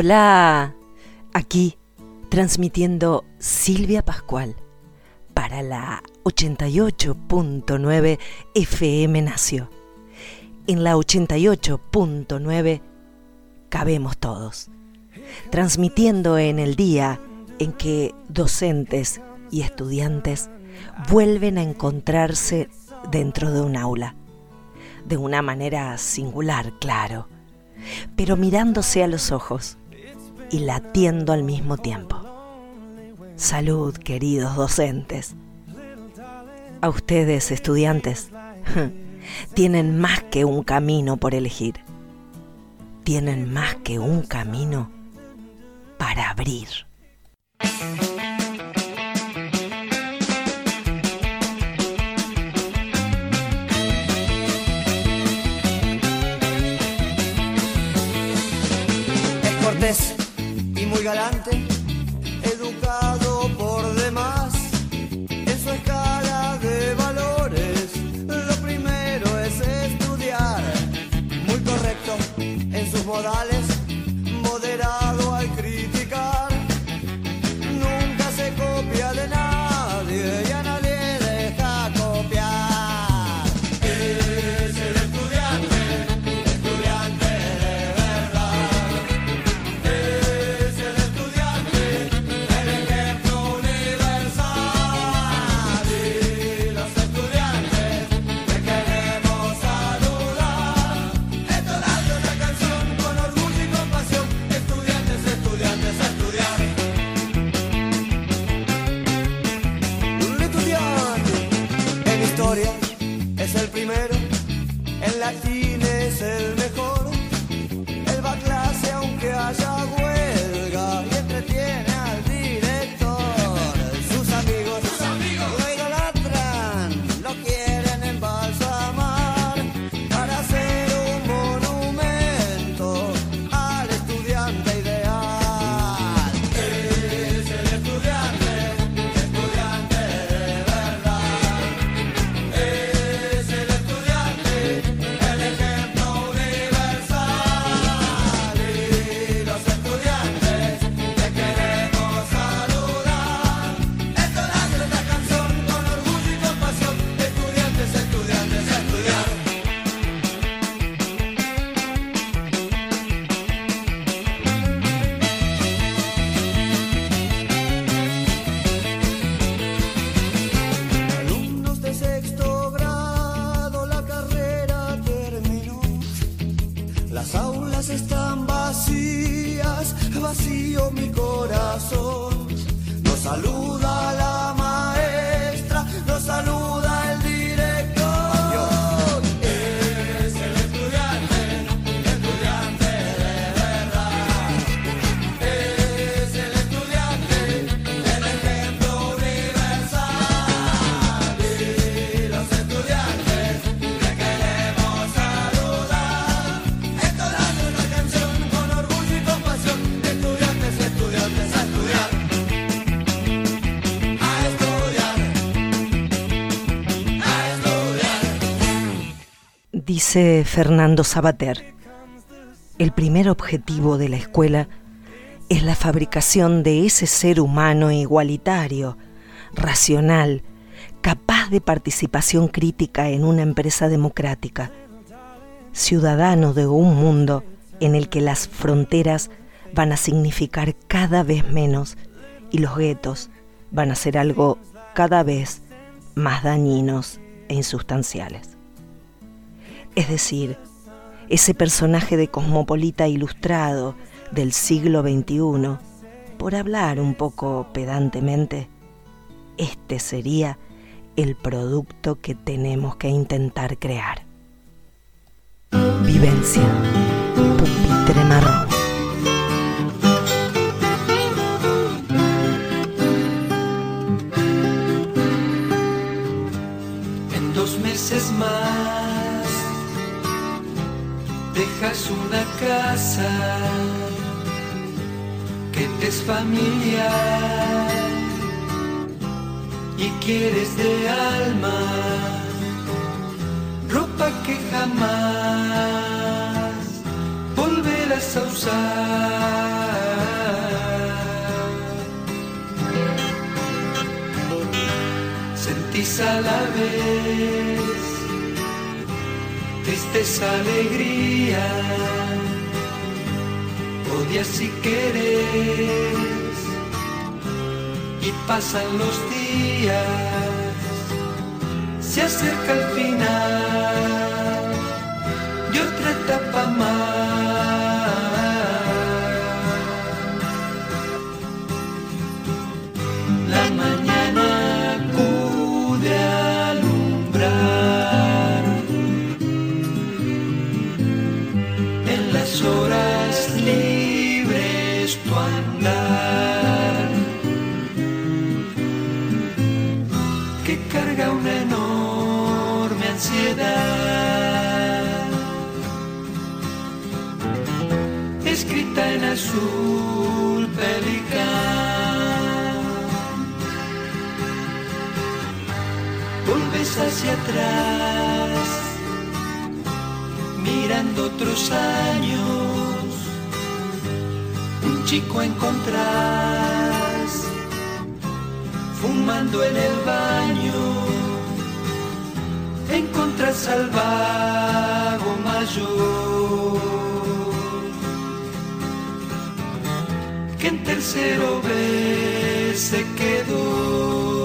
Hola, aquí transmitiendo Silvia Pascual para la 88.9 FM Nació. En la 88.9 cabemos todos, transmitiendo en el día en que docentes y estudiantes vuelven a encontrarse dentro de un aula, de una manera singular, claro, pero mirándose a los ojos y latiendo al mismo tiempo. Salud, queridos docentes. A ustedes, estudiantes, tienen más que un camino por elegir. Tienen más que un camino para abrir. Es cortés muy galante, Dice Fernando Sabater, el primer objetivo de la escuela es la fabricación de ese ser humano igualitario, racional, capaz de participación crítica en una empresa democrática, ciudadano de un mundo en el que las fronteras van a significar cada vez menos y los guetos van a ser algo cada vez más dañinos e insustanciales. Es decir, ese personaje de cosmopolita ilustrado del siglo XXI, por hablar un poco pedantemente, este sería el producto que tenemos que intentar crear. Vivencia, pupitre marrón. En dos meses más dejas una casa que te es familiar y quieres de alma ropa que jamás volverás a usar. Sentís a la vez tristeza, alegría, odias y querés, y pasan los días, se acerca el final de otra etapa más. Hacia atrás, mirando otros años, un chico encontrás, fumando en el baño, encontrás al vago mayor, que en tercero B se quedó.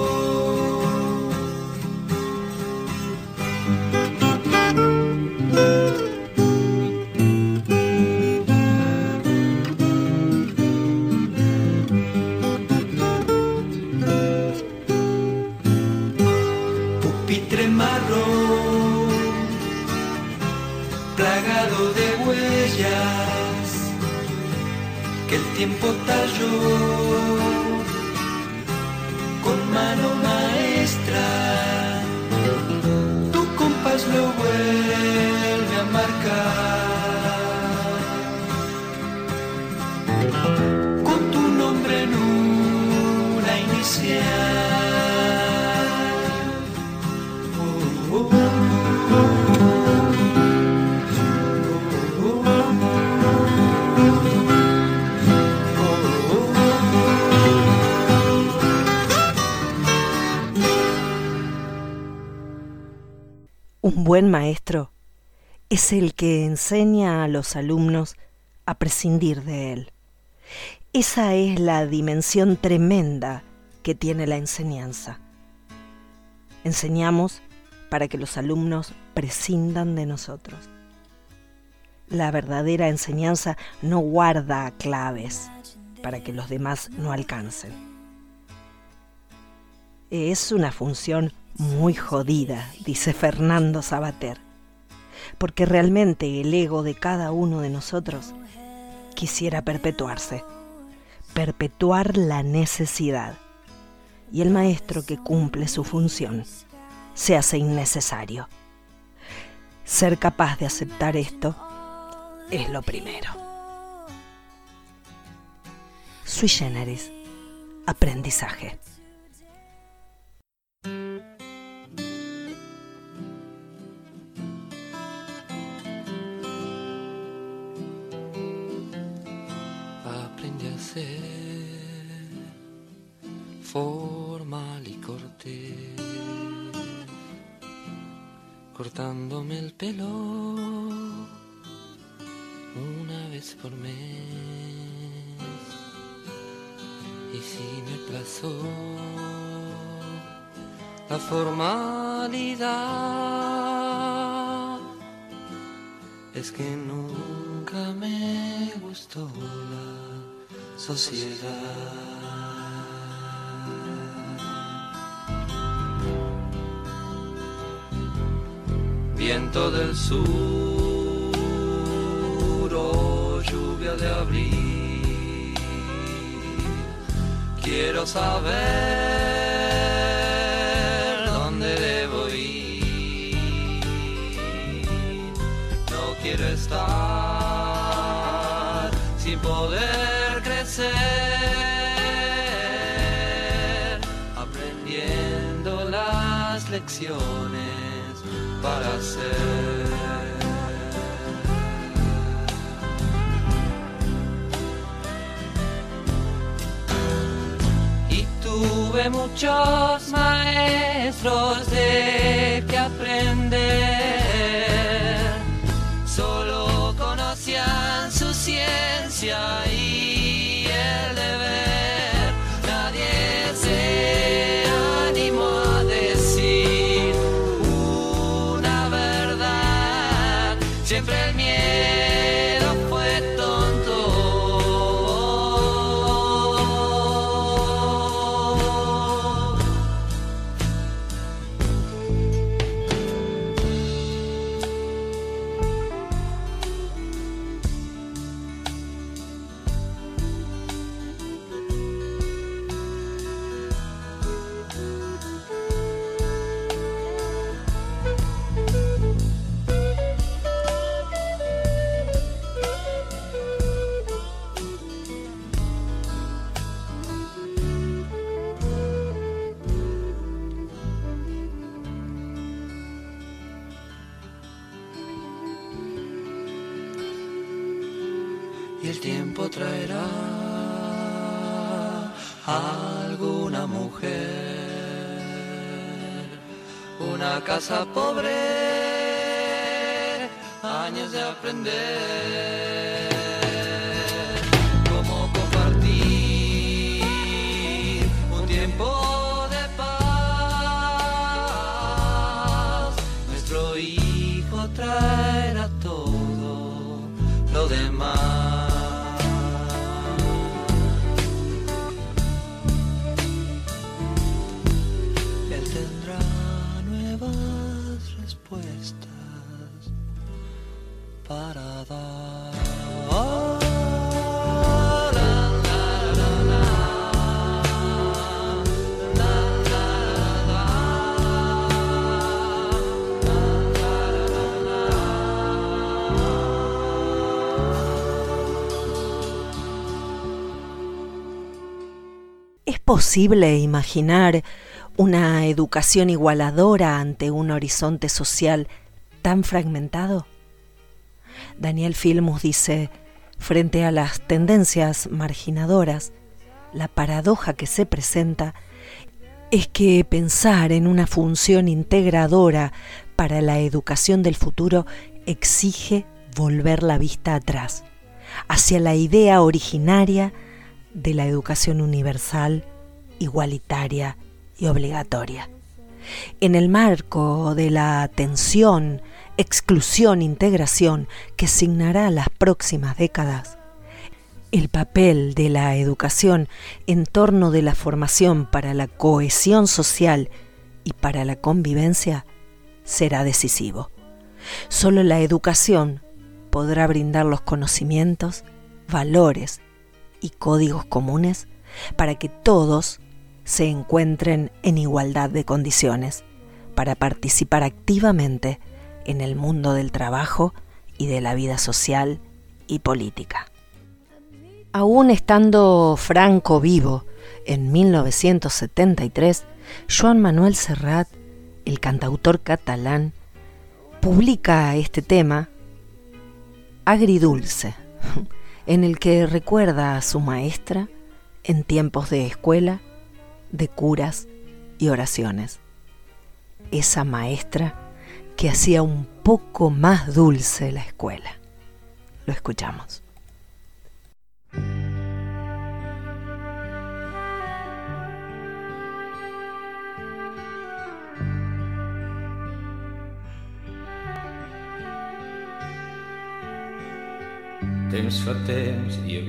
Tiempo talló Un buen maestro es el que enseña a los alumnos a prescindir de él. Esa es la dimensión tremenda que tiene la enseñanza. Enseñamos para que los alumnos prescindan de nosotros. La verdadera enseñanza no guarda claves para que los demás no alcancen. Es una función muy jodida, dice Fernando Sabater, porque realmente el ego de cada uno de nosotros quisiera perpetuarse, perpetuar la necesidad, y el maestro que cumple su función se hace innecesario. Ser capaz de aceptar esto es lo primero. Sui generis, aprendizaje. Formal y cortés, cortándome el pelo una vez por mes. Y si me plazó la formalidad, es que nunca me gustó la sociedad. Viento del sur o lluvia de abril, quiero saber dónde debo ir. No quiero estar sin poder crecer, aprendiendo las lecciones para ser. Y Tuve muchos maestros de que aprender. Solo conocían su ciencia casa pobre, años de aprender posible imaginar una educación igualadora ante un horizonte social tan fragmentado? Daniel Filmus dice, frente a las tendencias marginadoras, la paradoja que se presenta es que pensar en una función integradora para la educación del futuro exige volver la vista atrás, hacia la idea originaria de la educación universal, igualitaria y obligatoria. En el marco de la tensión, exclusión, integración que signará las próximas décadas, el papel de la educación en torno de la formación para la cohesión social y para la convivencia será decisivo. Solo la educación podrá brindar los conocimientos, valores y códigos comunes para que todos se encuentren en igualdad de condiciones, para participar activamente en el mundo del trabajo y de la vida social y política. Aún estando Franco vivo, en 1973, Joan Manuel Serrat, el cantautor catalán, publica este tema, Agridulce, en el que recuerda a su maestra en tiempos de escuela, de curas y oraciones. Esa maestra que hacía un poco más dulce la escuela. Lo escuchamos. Temps fa temps hi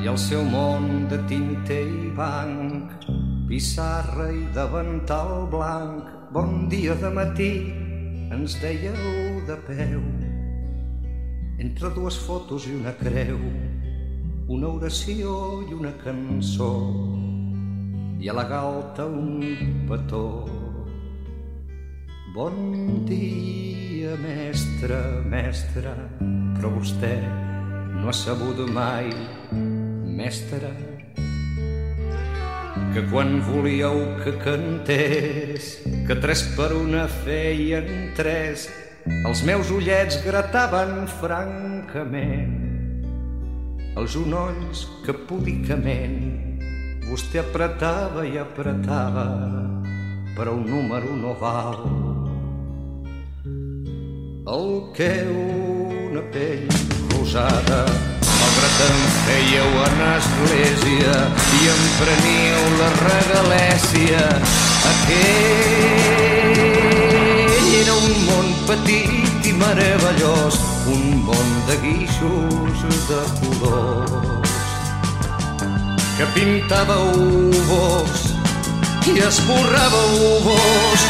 i el seu món de tinter i banc, pissarra i davantal blanc. Bon dia de matí, ens dèieu de peu, entre dues fotos i una creu, una oració i una cançó, i a la galta un petó. Bon dia, mestre, mestre, però vostè no ha sabut mai, mestre, que quan volíeu que cantés, que tres per una feien tres, els meus ullets grataven francament. els unolls que púdicament vostè apretava i apretava per a un número no val. El que una pell rosada malgrat em fèieu en església i em preníeu la regalèsia. Aquell era un món petit i meravellós un món de guixos de colors que pintava uvos i esborrava uvos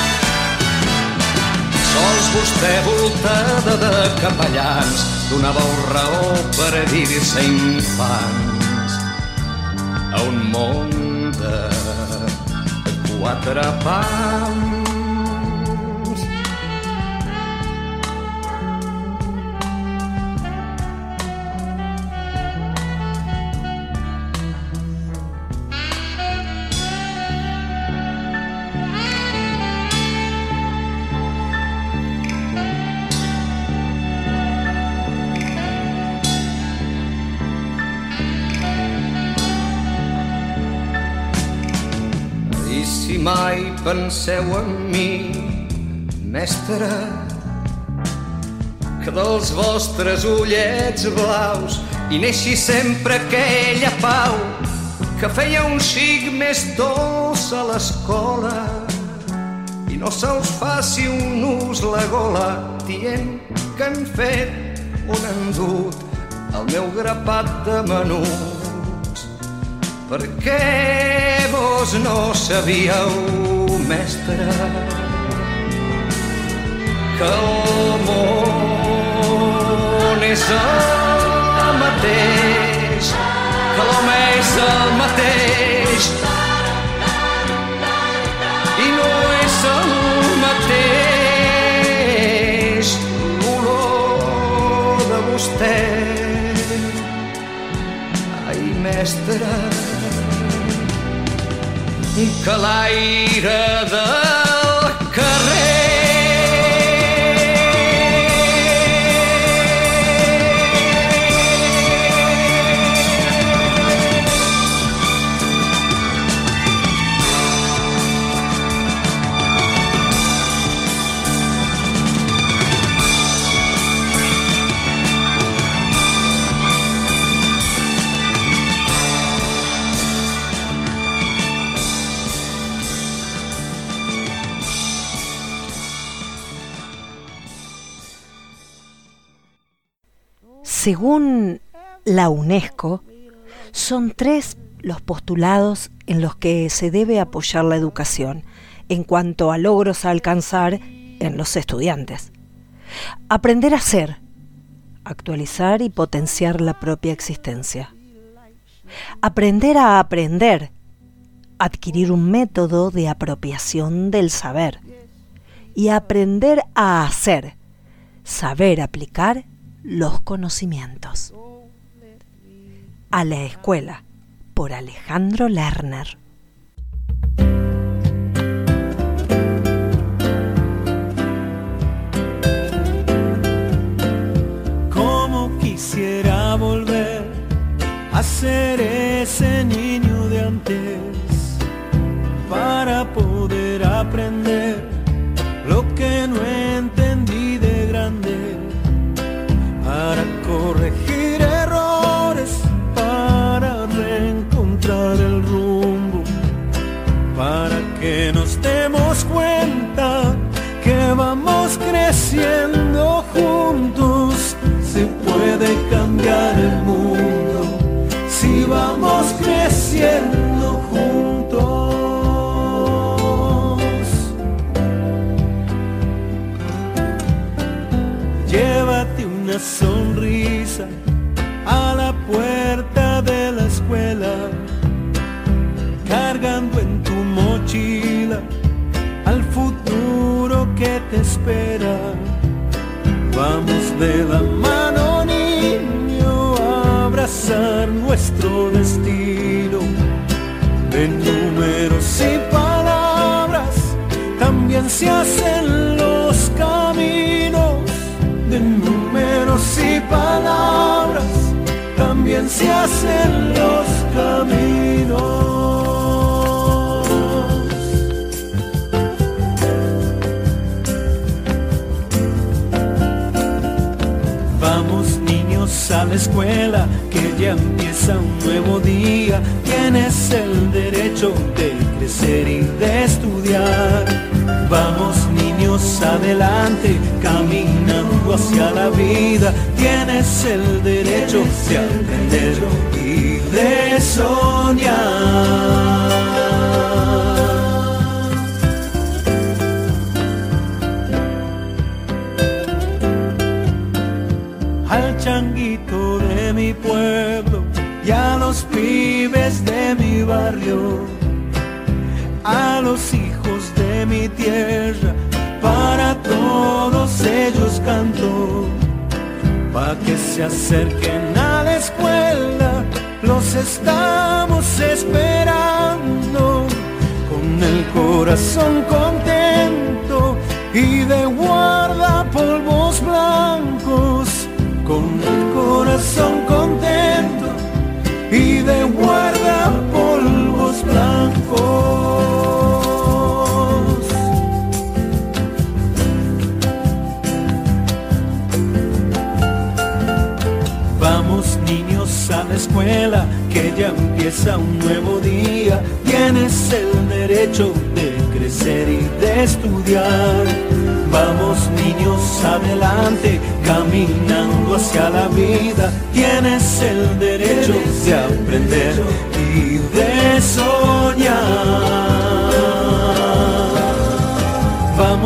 sols vostè voltada de capellans donàveu raó per dir-se infants a un món de quatre pams. Penseu en mi, mestre, que dels vostres ullets blaus hi neixi sempre aquella pau que feia un xic més dolç a l'escola. I no se'ls faci un ús la gola dient que han fet on han dut el meu grapat de menuts. Perquè vos no sabíeu, mestre, que el món és el mateix, que l'home és el mateix, i no és el mateix l'olor de vostè. Ai, mestre, que l'aire del Según la UNESCO, son tres los postulados en los que se debe apoyar la educación en cuanto a logros a alcanzar en los estudiantes. Aprender a ser, actualizar y potenciar la propia existencia. Aprender a aprender, adquirir un método de apropiación del saber. Y aprender a hacer, saber aplicar los conocimientos. A la escuela, por Alejandro Lerner. Como quisiera volver a ser ese niño de antes para poder aprender cuenta que vamos creciendo juntos. Se puede cambiar el mundo si vamos creciendo juntos. De la mano, niño, abrazar nuestro destino. De números y palabras también se hacen los caminos. De números y palabras también conciencias en los caminos. A la escuela, que ya empieza un nuevo día. Tienes el derecho de crecer y de estudiar. Vamos niños adelante, caminando hacia la vida. Tienes el derecho de aprender y de soñar. Los hijos de mi tierra, para todos ellos canto, pa' que se acerquen a la escuela, los estamos esperando, con el corazón contento y de escuela, que ya empieza un nuevo día. Tienes el derecho de crecer y de estudiar. Vamos niños adelante, caminando hacia la vida. Tienes el derecho de aprender y de soñar.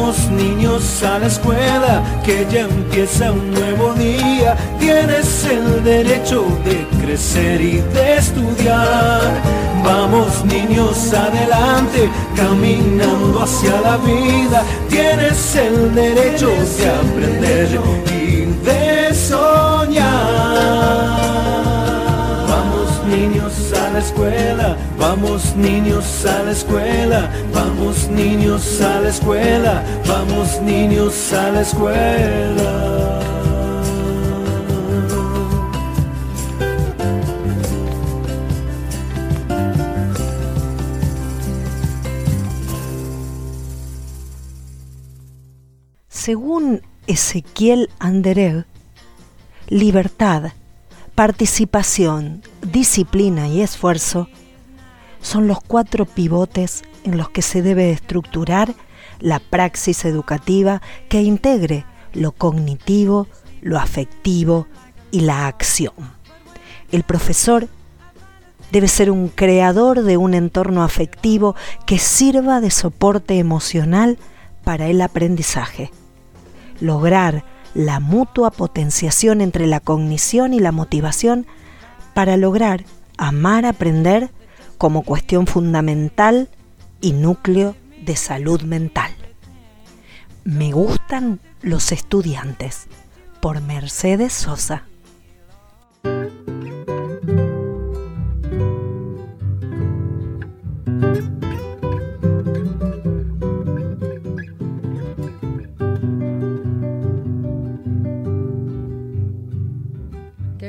Vamos niños a la escuela, que ya empieza un nuevo día. Tienes el derecho de crecer y de estudiar. Vamos niños adelante, caminando hacia la vida. Tienes el derecho de aprender y de soñar. Vamos niños a la escuela, vamos niños a la escuela, vamos niños a la escuela, vamos niños a la escuela. Según Ezequiel Andereg, libertad, participación, disciplina y esfuerzo son los cuatro pivotes en los que se debe estructurar la praxis educativa que integre lo cognitivo, lo afectivo y la acción. El profesor debe ser un creador de un entorno afectivo que sirva de soporte emocional para el aprendizaje. Lograr la mutua potenciación entre la cognición y la motivación para lograr amar aprender como cuestión fundamental y núcleo de salud mental. Me gustan los estudiantes por Mercedes Sosa.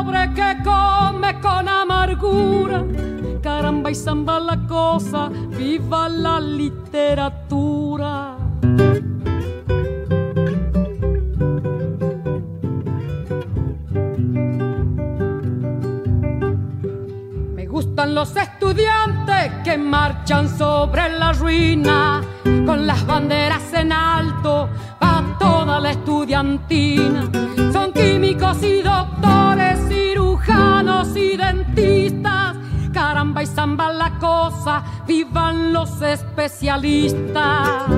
pobre que come con amargura. Caramba y samba la cosa, viva la literatura. Me gustan los estudiantes que marchan sobre la ruina con las banderas en alto toda la estudiantina. Son químicos y doctores, cirujanos y dentistas. Caramba y zamba la cosa, vivan los especialistas.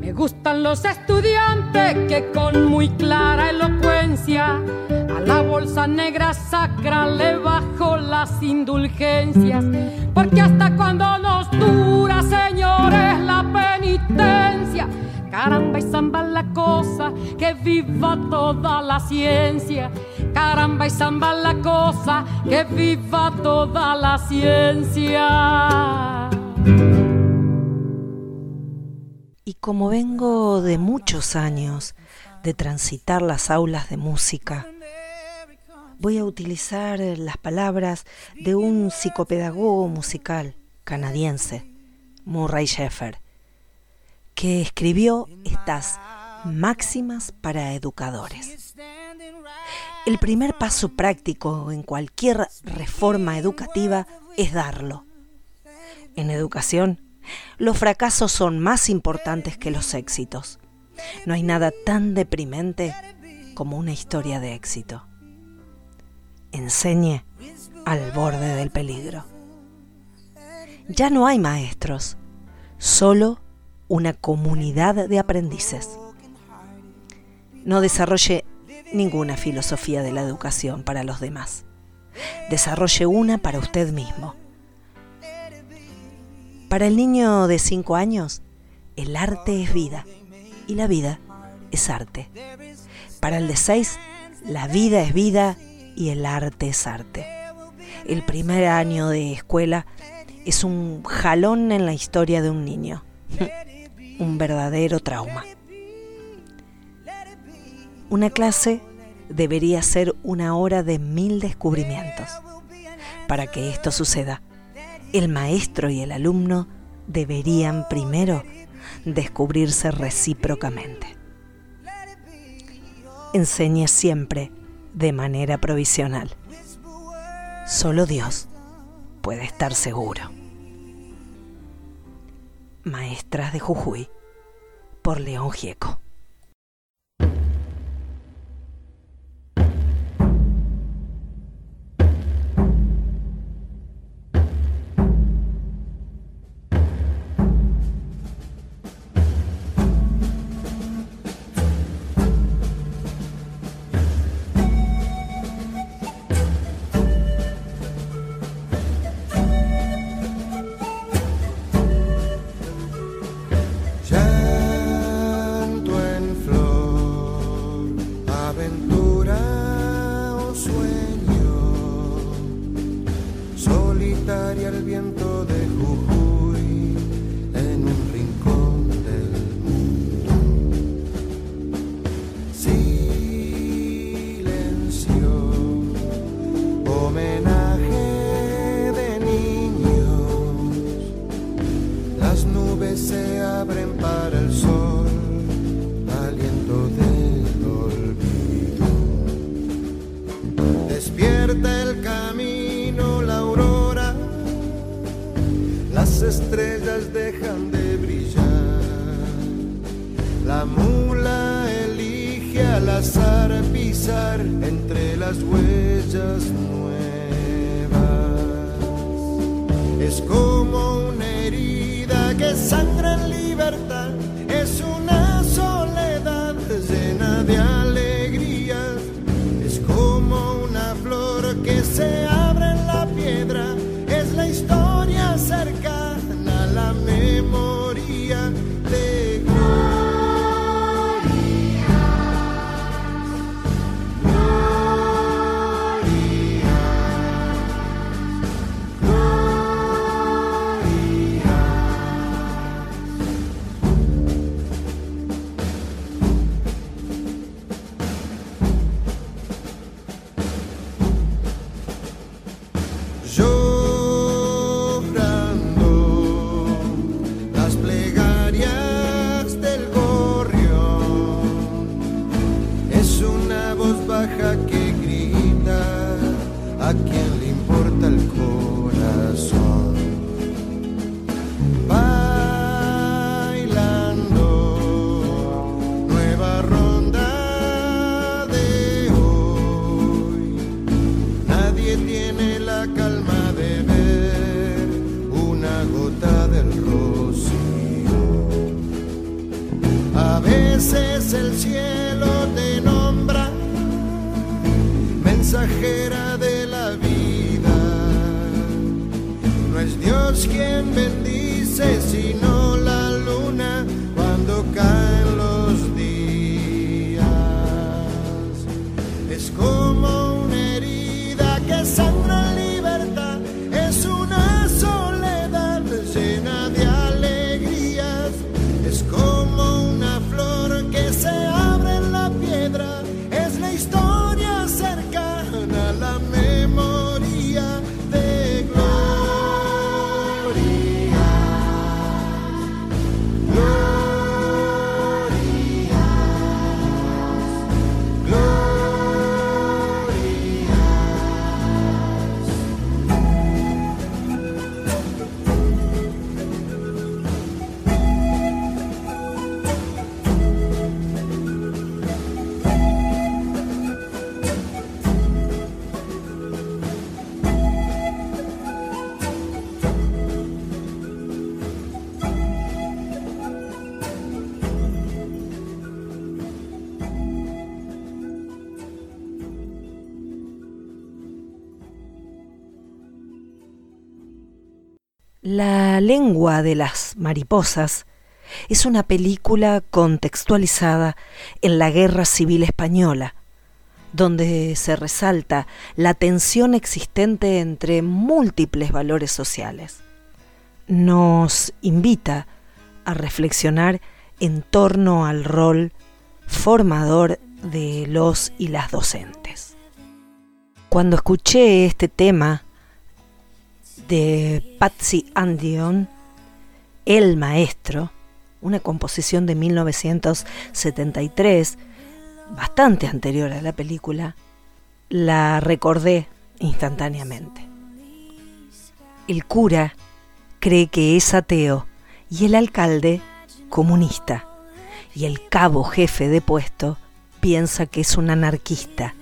Me gustan los estudiantes que con muy clara elocuencia a la bolsa negra sacra le bajo las indulgencias. Porque hasta cuando nos señores, la penitencia. Caramba y zamba la cosa, que viva toda la ciencia. Caramba y zamba la cosa, que viva toda la ciencia. Y como vengo de muchos años de transitar las aulas de música, voy a utilizar las palabras de un psicopedagogo musical canadiense, Murray Sheffer, que escribió estas máximas para educadores. El primer paso práctico en cualquier reforma educativa es darlo. En educación, los fracasos son más importantes que los éxitos. No hay nada tan deprimente como una historia de éxito. Enseñe al borde del peligro. Ya no hay maestros, solo una comunidad de aprendices. No desarrolle ninguna filosofía de la educación para los demás. Desarrolle una para usted mismo. Para el niño de 5 años, el arte es vida y la vida es arte. Para el de 6, la vida es vida y el arte es arte. El primer año de escuela es un jalón en la historia de un niño, un verdadero trauma. Una clase debería ser una hora de mil descubrimientos. Para que esto suceda, el maestro y el alumno deberían primero descubrirse recíprocamente. Enseñe siempre de manera provisional. Solo Dios puede estar seguro. Maestras de Jujuy por León Gieco. Lengua de las mariposas es una película contextualizada en la Guerra Civil Española, donde se resalta la tensión existente entre múltiples valores sociales. Nos invita a reflexionar en torno al rol formador de los y las docentes. Cuando escuché este tema de Patsy Andion, El Maestro, una composición de 1973, bastante anterior a la película, la recordé instantáneamente. El cura cree que es ateo y el alcalde comunista y el cabo jefe de puesto piensa que es un anarquista.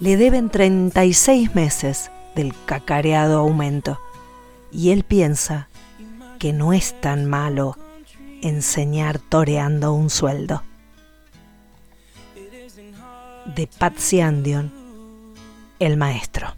Le deben 36 meses del cacareado aumento y él piensa que no es tan malo enseñar toreando un sueldo. De Patsy Andion, el maestro.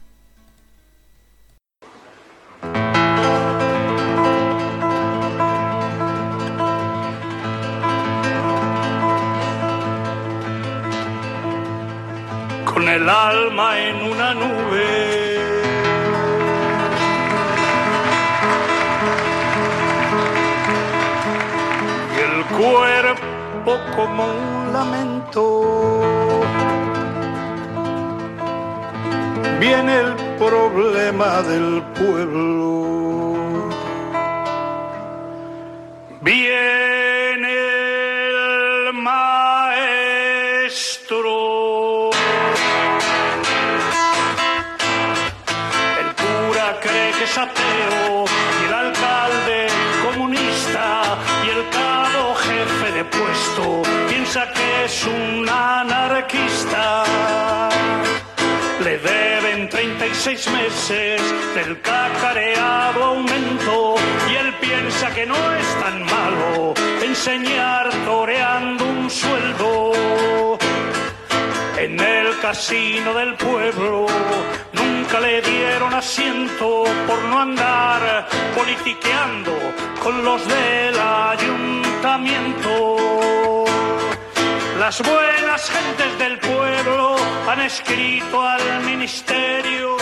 Como un lamento. Viene el problema del pueblo. Del cacareado aumento y él piensa que no es tan malo enseñar toreando un sueldo. En el casino del pueblo nunca le dieron asiento por no andar politiqueando con los del ayuntamiento. Las buenas gentes del pueblo han escrito al ministerio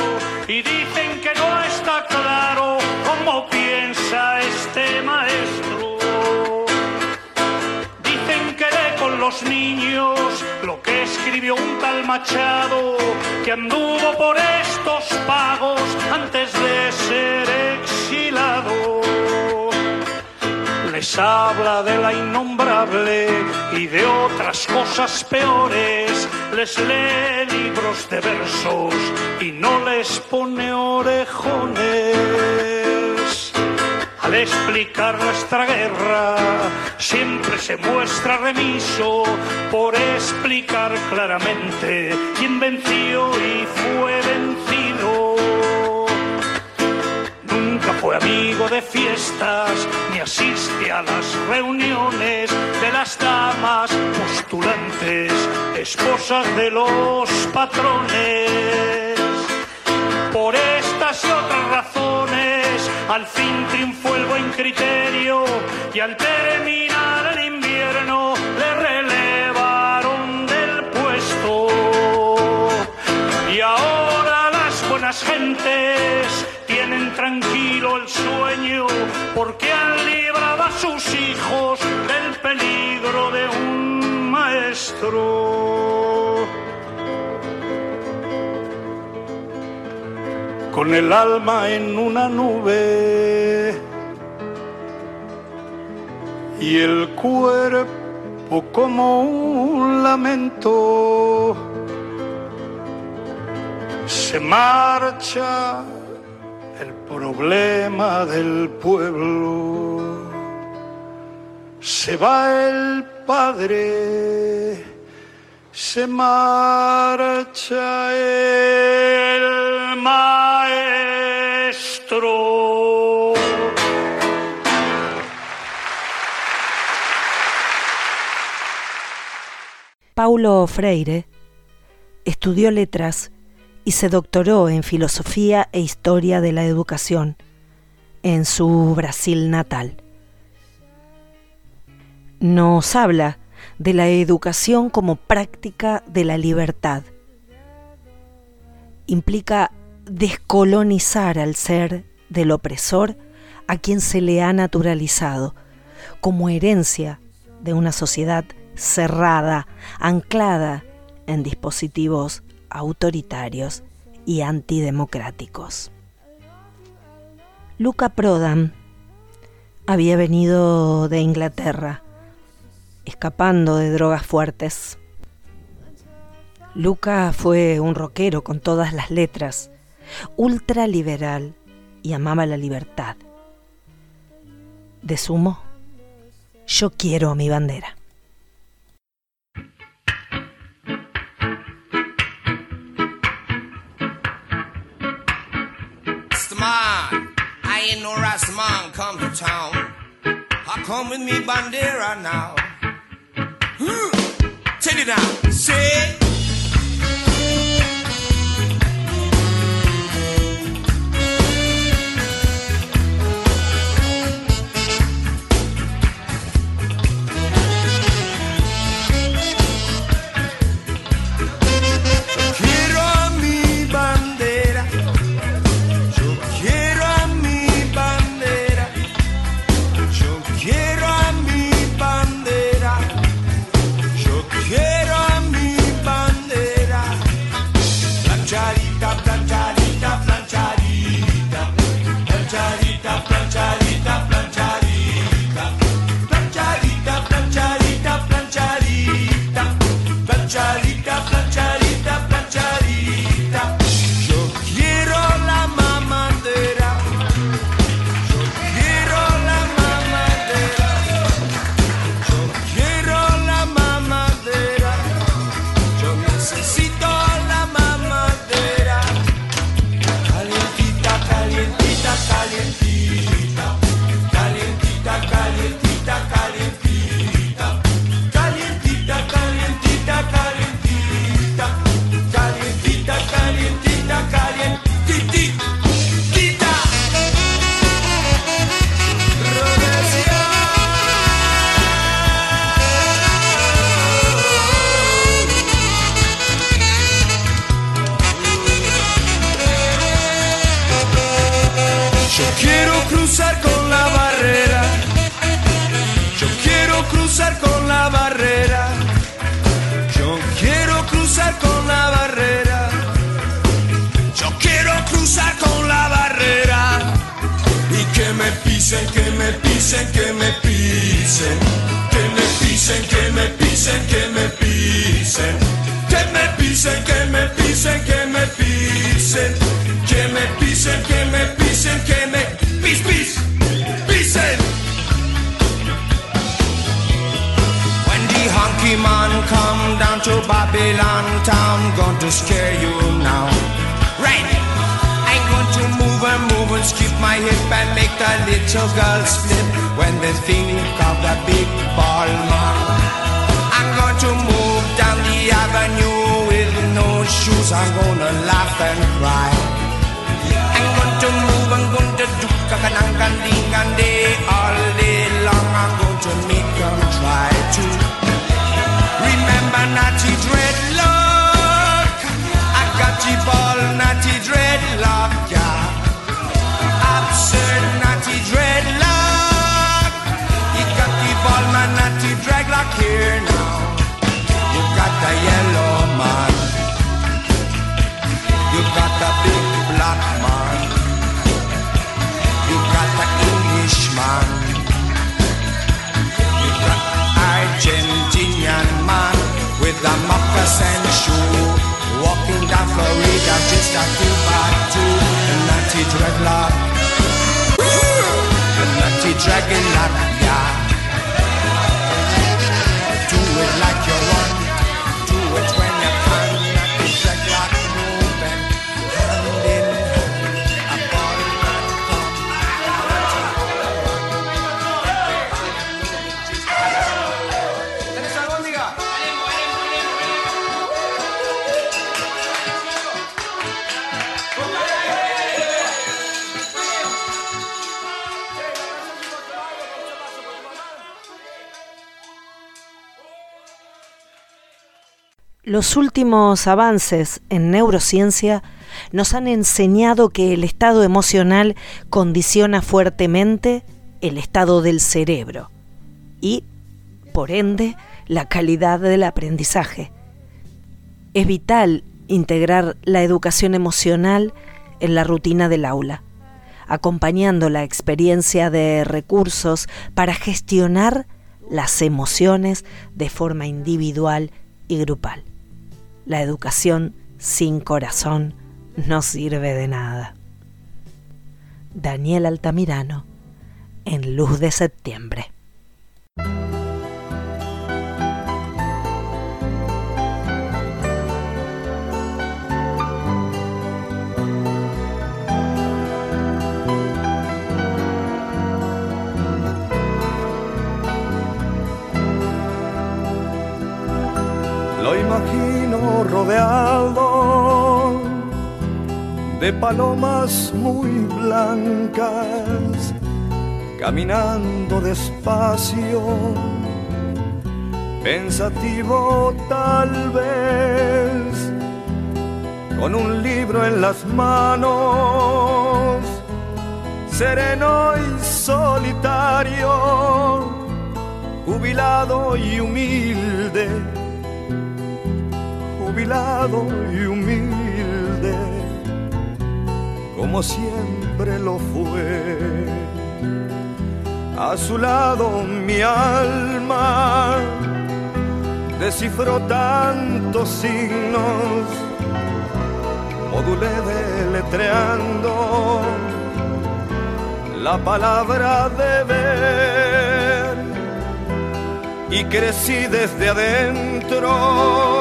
y dicen que no está claro cómo piensa este maestro. Dicen que lee con los niños lo que escribió un tal Machado que anduvo por estos pagos antes de ser exilado. Les habla de la innombrable y de otras cosas peores. Les lee libros de versos y no les pone orejones. Al explicar nuestra guerra, siempre se muestra remiso por explicar claramente quién venció y fue vencido. Nunca fue amigo de fiestas, ni asiste a las reuniones de las damas postulantes, esposas de los patrones. Por estas y otras razones, al fin triunfó el buen criterio y al terminar el invierno le relevaron del puesto. Y ahora las buenas gentes tienen tranquilo el porque han librado a sus hijos del peligro de un maestro. Con el alma en una nube y el cuerpo como un lamento se marcha problema del pueblo. Se va el padre, se marcha el maestro. Paulo Freire estudió letras y se doctoró en filosofía e historia de la educación en su Brasil natal. Nos habla de la educación como práctica de la libertad. Implica descolonizar al ser del opresor a quien se le ha naturalizado como herencia de una sociedad cerrada, anclada en dispositivos autoritarios y antidemocráticos. Luca Prodan había venido de Inglaterra, escapando de drogas fuertes. Luca fue un rockero con todas las letras, ultraliberal y amaba la libertad. De sumo, yo quiero mi bandera. Ain't no Ras man come to town. I come with me bandera now. Check it out. Say. Pisen. Que me pisen, que me pisen, que me pis, pis, pisen. When the honky man come down to Babylon town, going to scare you now. Right. I'm going to move and move and skip my hip and make the little girls flip when they think of the big ball man. I'm going to move down the avenue no. I'm gonna laugh and cry. I'm going to move, I'm going to do day all day long. I'm going to make them try to remember Natty Dreadlock. Shoe. Walking down Florida just a nutty dreadlock, yeah. Do it like you want. Do it when Los últimos avances en neurociencia nos han enseñado que el estado emocional condiciona fuertemente el estado del cerebro y, por ende, la calidad del aprendizaje. Es vital integrar la educación emocional en la rutina del aula, acompañando la experiencia de recursos para gestionar las emociones de forma individual y grupal. La educación sin corazón no sirve de nada. Daniel Altamirano, en Luz de Septiembre. Rodeado de palomas muy blancas, caminando despacio, pensativo tal vez, con un libro en las manos, sereno y solitario, jubilado y humilde jubilado y humilde, como siempre lo fue. A su lado mi alma descifró tantos signos, modulé deletreando la palabra de ver y crecí desde adentro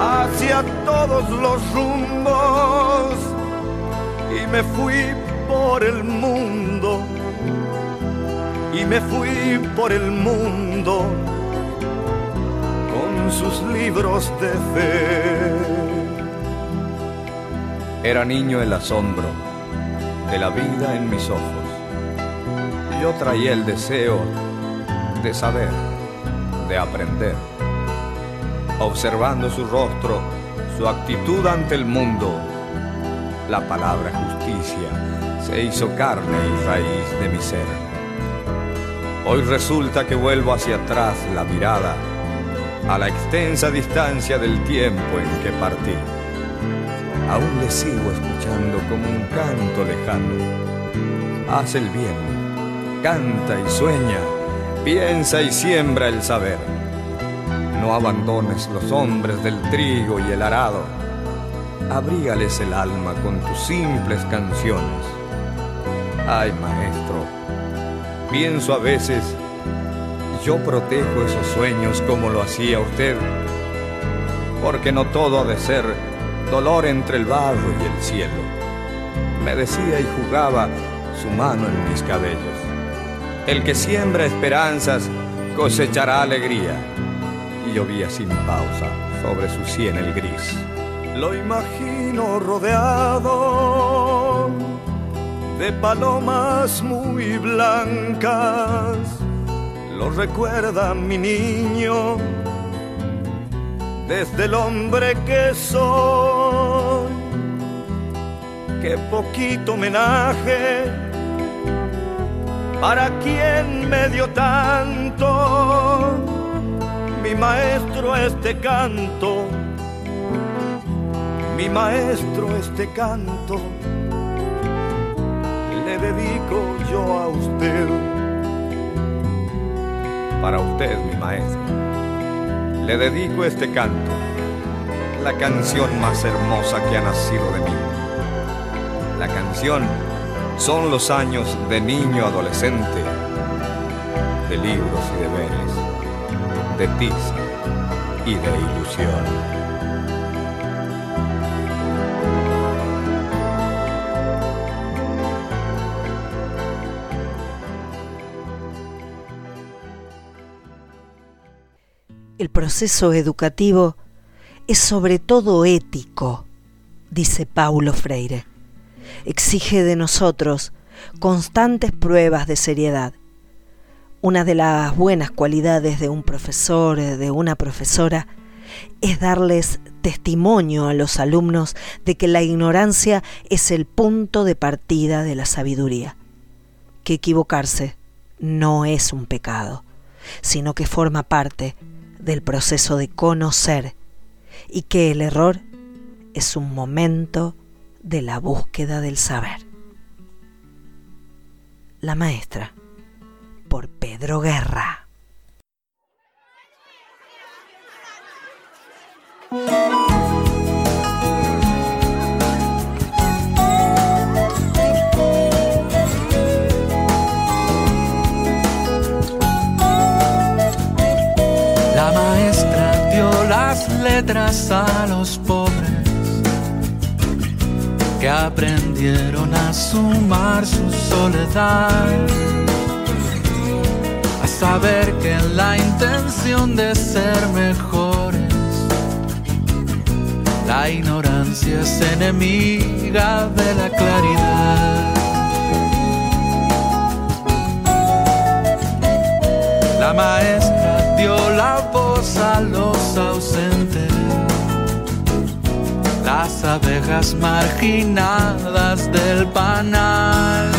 hacia todos los rumbos y me fui por el mundo y me fui por el mundo con sus libros de fe. Era niño el asombro de la vida en mis ojos. Yo traía el deseo de saber, de aprender. Observando su rostro, su actitud ante el mundo, la palabra justicia se hizo carne y raíz de mi ser. Hoy resulta que vuelvo hacia atrás la mirada a la extensa distancia del tiempo en que partí. Aún le sigo escuchando como un canto lejano. Haz el bien, canta y sueña, piensa y siembra el saber. No abandones los hombres del trigo y el arado. Abrígales el alma con tus simples canciones. Ay, maestro, pienso a veces, yo protejo esos sueños como lo hacía usted, porque no todo ha de ser dolor entre el barro y el cielo. Me decía y jugaba su mano en mis cabellos. El que siembra esperanzas cosechará alegría. Y llovía sin pausa sobre su sien el gris. Lo imagino rodeado de palomas muy blancas. Lo recuerda mi niño desde el hombre que soy. Qué poquito homenaje para quien me dio tanto. Mi maestro este canto, mi maestro este canto, le dedico yo a usted. Para usted, mi maestro, le dedico este canto, la canción más hermosa que ha nacido de mí. La canción son los años de niño adolescente, de libros y deberes, y de ilusión. El proceso educativo es sobre todo ético, dice Paulo Freire. Exige de nosotros constantes pruebas de seriedad. Una de las buenas cualidades de un profesor, de una profesora, es darles testimonio a los alumnos de que la ignorancia es el punto de partida de la sabiduría, que equivocarse no es un pecado, sino que forma parte del proceso de conocer y que el error es un momento de la búsqueda del saber. La maestra, por Pedro Guerra. La maestra dio las letras a los pobres que aprendieron a sumar su soledad, saber que en la intención de ser mejores, la ignorancia es enemiga de la claridad. La maestra dio la voz a los ausentes las abejas marginadas del panal,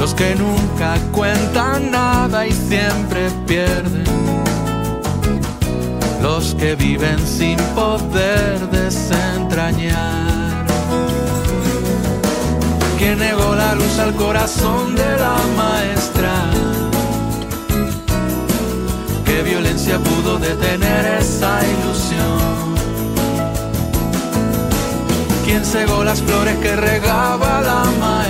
los que nunca cuentan nada y siempre pierden, los que viven sin poder desentrañar. Quien negó la luz al corazón de la maestra, qué violencia pudo detener esa ilusión. Quien cegó las flores que regaba la maestra,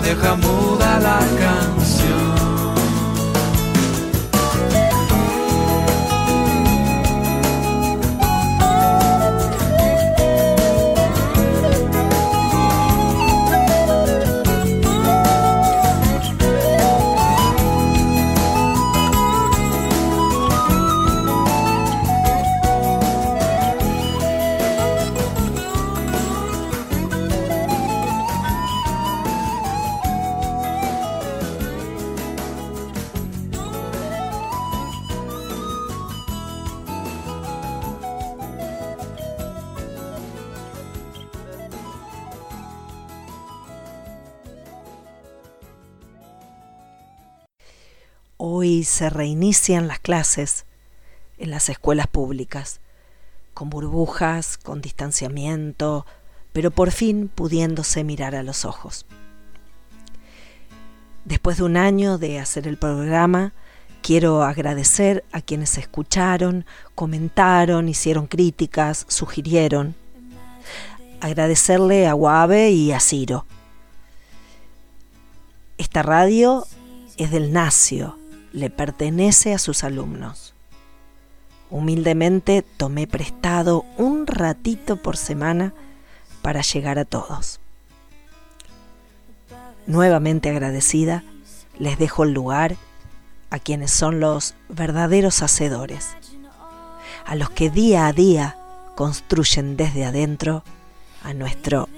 deja muda la canción. Hoy se reinician las clases en las escuelas públicas, con burbujas, con distanciamiento, pero por fin pudiéndose mirar a los ojos. Después de un año de hacer el programa, quiero agradecer a quienes escucharon, comentaron, hicieron críticas, sugirieron. Agradecerle a Guave y a Ciro. Esta radio es del Nacio, le pertenece a sus alumnos. Humildemente tomé prestado un ratito por semana para llegar a todos. Nuevamente agradecida, les dejo el lugar a quienes son los verdaderos hacedores, a los que día a día construyen desde adentro a nuestro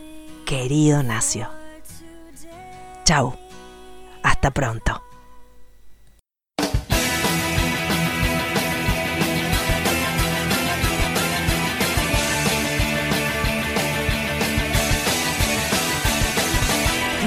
querido Nacio. Chau, hasta pronto.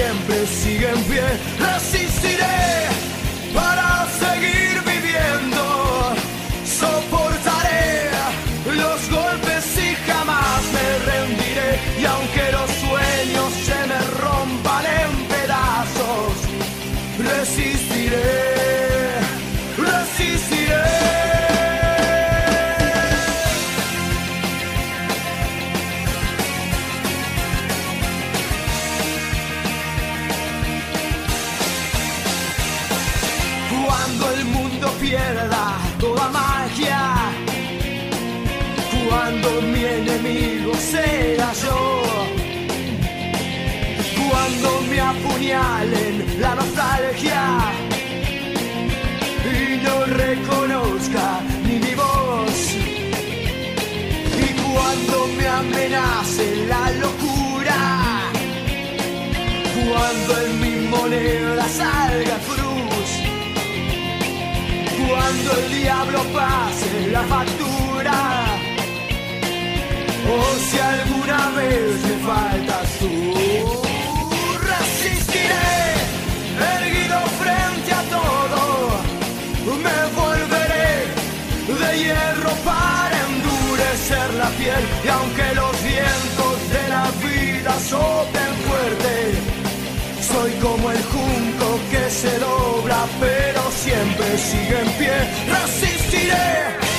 siempre sigue en. Resistiré para apuñalen la nostalgia. Y no reconozca ni mi voz, y cuando me amenace la locura, cuando en mi moneda salga cruz. Cuando el diablo pase la factura. O si alguna vez me faltas tú fuerte soy como el junco que se dobla, pero siempre sigue en pie. Resistiré